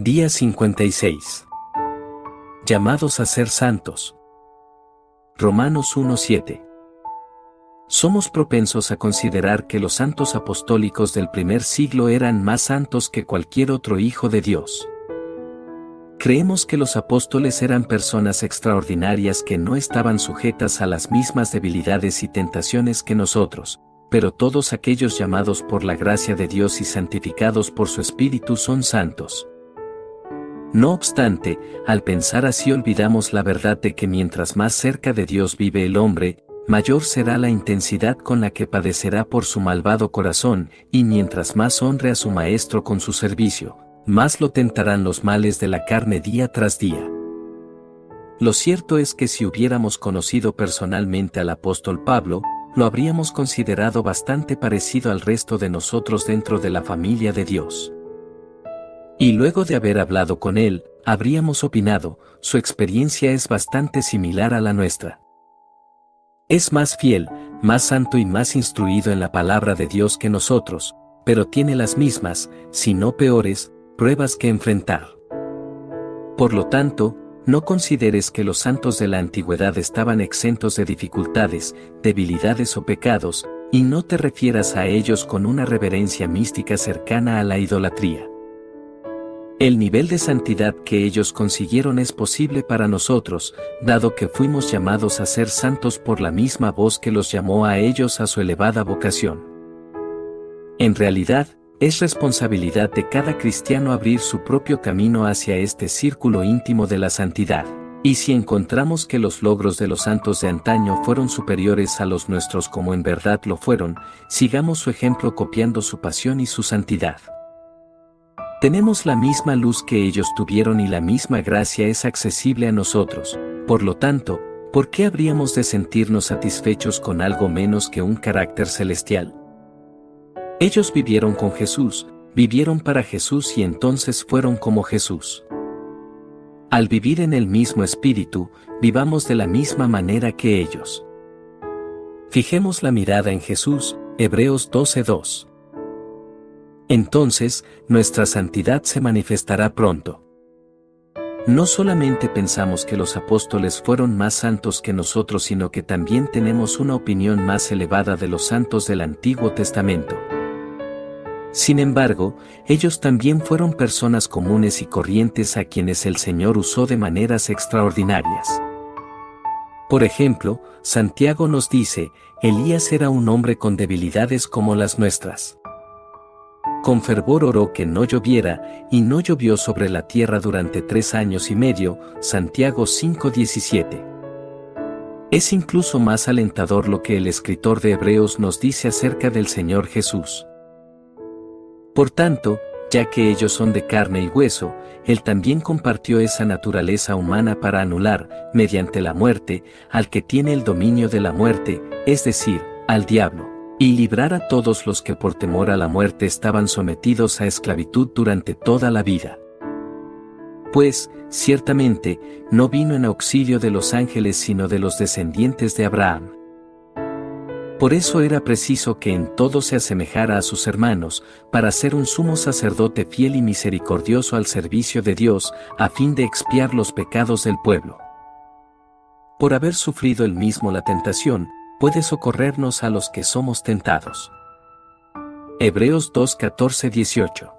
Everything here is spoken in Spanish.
Día 56. Llamados a ser santos. Romanos 1.7. Somos propensos a considerar que los santos apostólicos del primer siglo eran más santos que cualquier otro hijo de Dios. Creemos que los apóstoles eran personas extraordinarias que no estaban sujetas a las mismas debilidades y tentaciones que nosotros, pero todos aquellos llamados por la gracia de Dios y santificados por su Espíritu son santos. No obstante, al pensar así olvidamos la verdad de que mientras más cerca de Dios vive el hombre, mayor será la intensidad con la que padecerá por su malvado corazón, y mientras más honre a su Maestro con su servicio, más lo tentarán los males de la carne día tras día. Lo cierto es que si hubiéramos conocido personalmente al apóstol Pablo, lo habríamos considerado bastante parecido al resto de nosotros dentro de la familia de Dios. Y luego de haber hablado con él, habríamos opinado, su experiencia es bastante similar a la nuestra. Es más fiel, más santo y más instruido en la palabra de Dios que nosotros, pero tiene las mismas, si no peores, pruebas que enfrentar. Por lo tanto, no consideres que los santos de la antigüedad estaban exentos de dificultades, debilidades o pecados, y no te refieras a ellos con una reverencia mística cercana a la idolatría. El nivel de santidad que ellos consiguieron es posible para nosotros, dado que fuimos llamados a ser santos por la misma voz que los llamó a ellos a su elevada vocación. En realidad, es responsabilidad de cada cristiano abrir su propio camino hacia este círculo íntimo de la santidad. Y si encontramos que los logros de los santos de antaño fueron superiores a los nuestros como en verdad lo fueron, sigamos su ejemplo copiando su pasión y su santidad. Tenemos la misma luz que ellos tuvieron y la misma gracia es accesible a nosotros, por lo tanto, ¿por qué habríamos de sentirnos satisfechos con algo menos que un carácter celestial? Ellos vivieron con Jesús, vivieron para Jesús y entonces fueron como Jesús. Al vivir en el mismo espíritu, vivamos de la misma manera que ellos. Fijemos la mirada en Jesús, Hebreos 12:2. Entonces, nuestra santidad se manifestará pronto. No solamente pensamos que los apóstoles fueron más santos que nosotros, sino que también tenemos una opinión más elevada de los santos del Antiguo Testamento. Sin embargo, ellos también fueron personas comunes y corrientes a quienes el Señor usó de maneras extraordinarias. Por ejemplo, Santiago nos dice, Elías era un hombre con debilidades como las nuestras. Con fervor oró que no lloviera, y no llovió sobre la tierra durante tres años y medio, Santiago 5:17. Es incluso más alentador lo que el escritor de Hebreos nos dice acerca del Señor Jesús. Por tanto, ya que ellos son de carne y hueso, Él también compartió esa naturaleza humana para anular, mediante la muerte, al que tiene el dominio de la muerte, es decir, al diablo y librar a todos los que por temor a la muerte estaban sometidos a esclavitud durante toda la vida. Pues, ciertamente, no vino en auxilio de los ángeles sino de los descendientes de Abraham. Por eso era preciso que en todo se asemejara a sus hermanos, para ser un sumo sacerdote fiel y misericordioso al servicio de Dios, a fin de expiar los pecados del pueblo. Por haber sufrido él mismo la tentación, puede socorrernos a los que somos tentados. Hebreos 2, 18.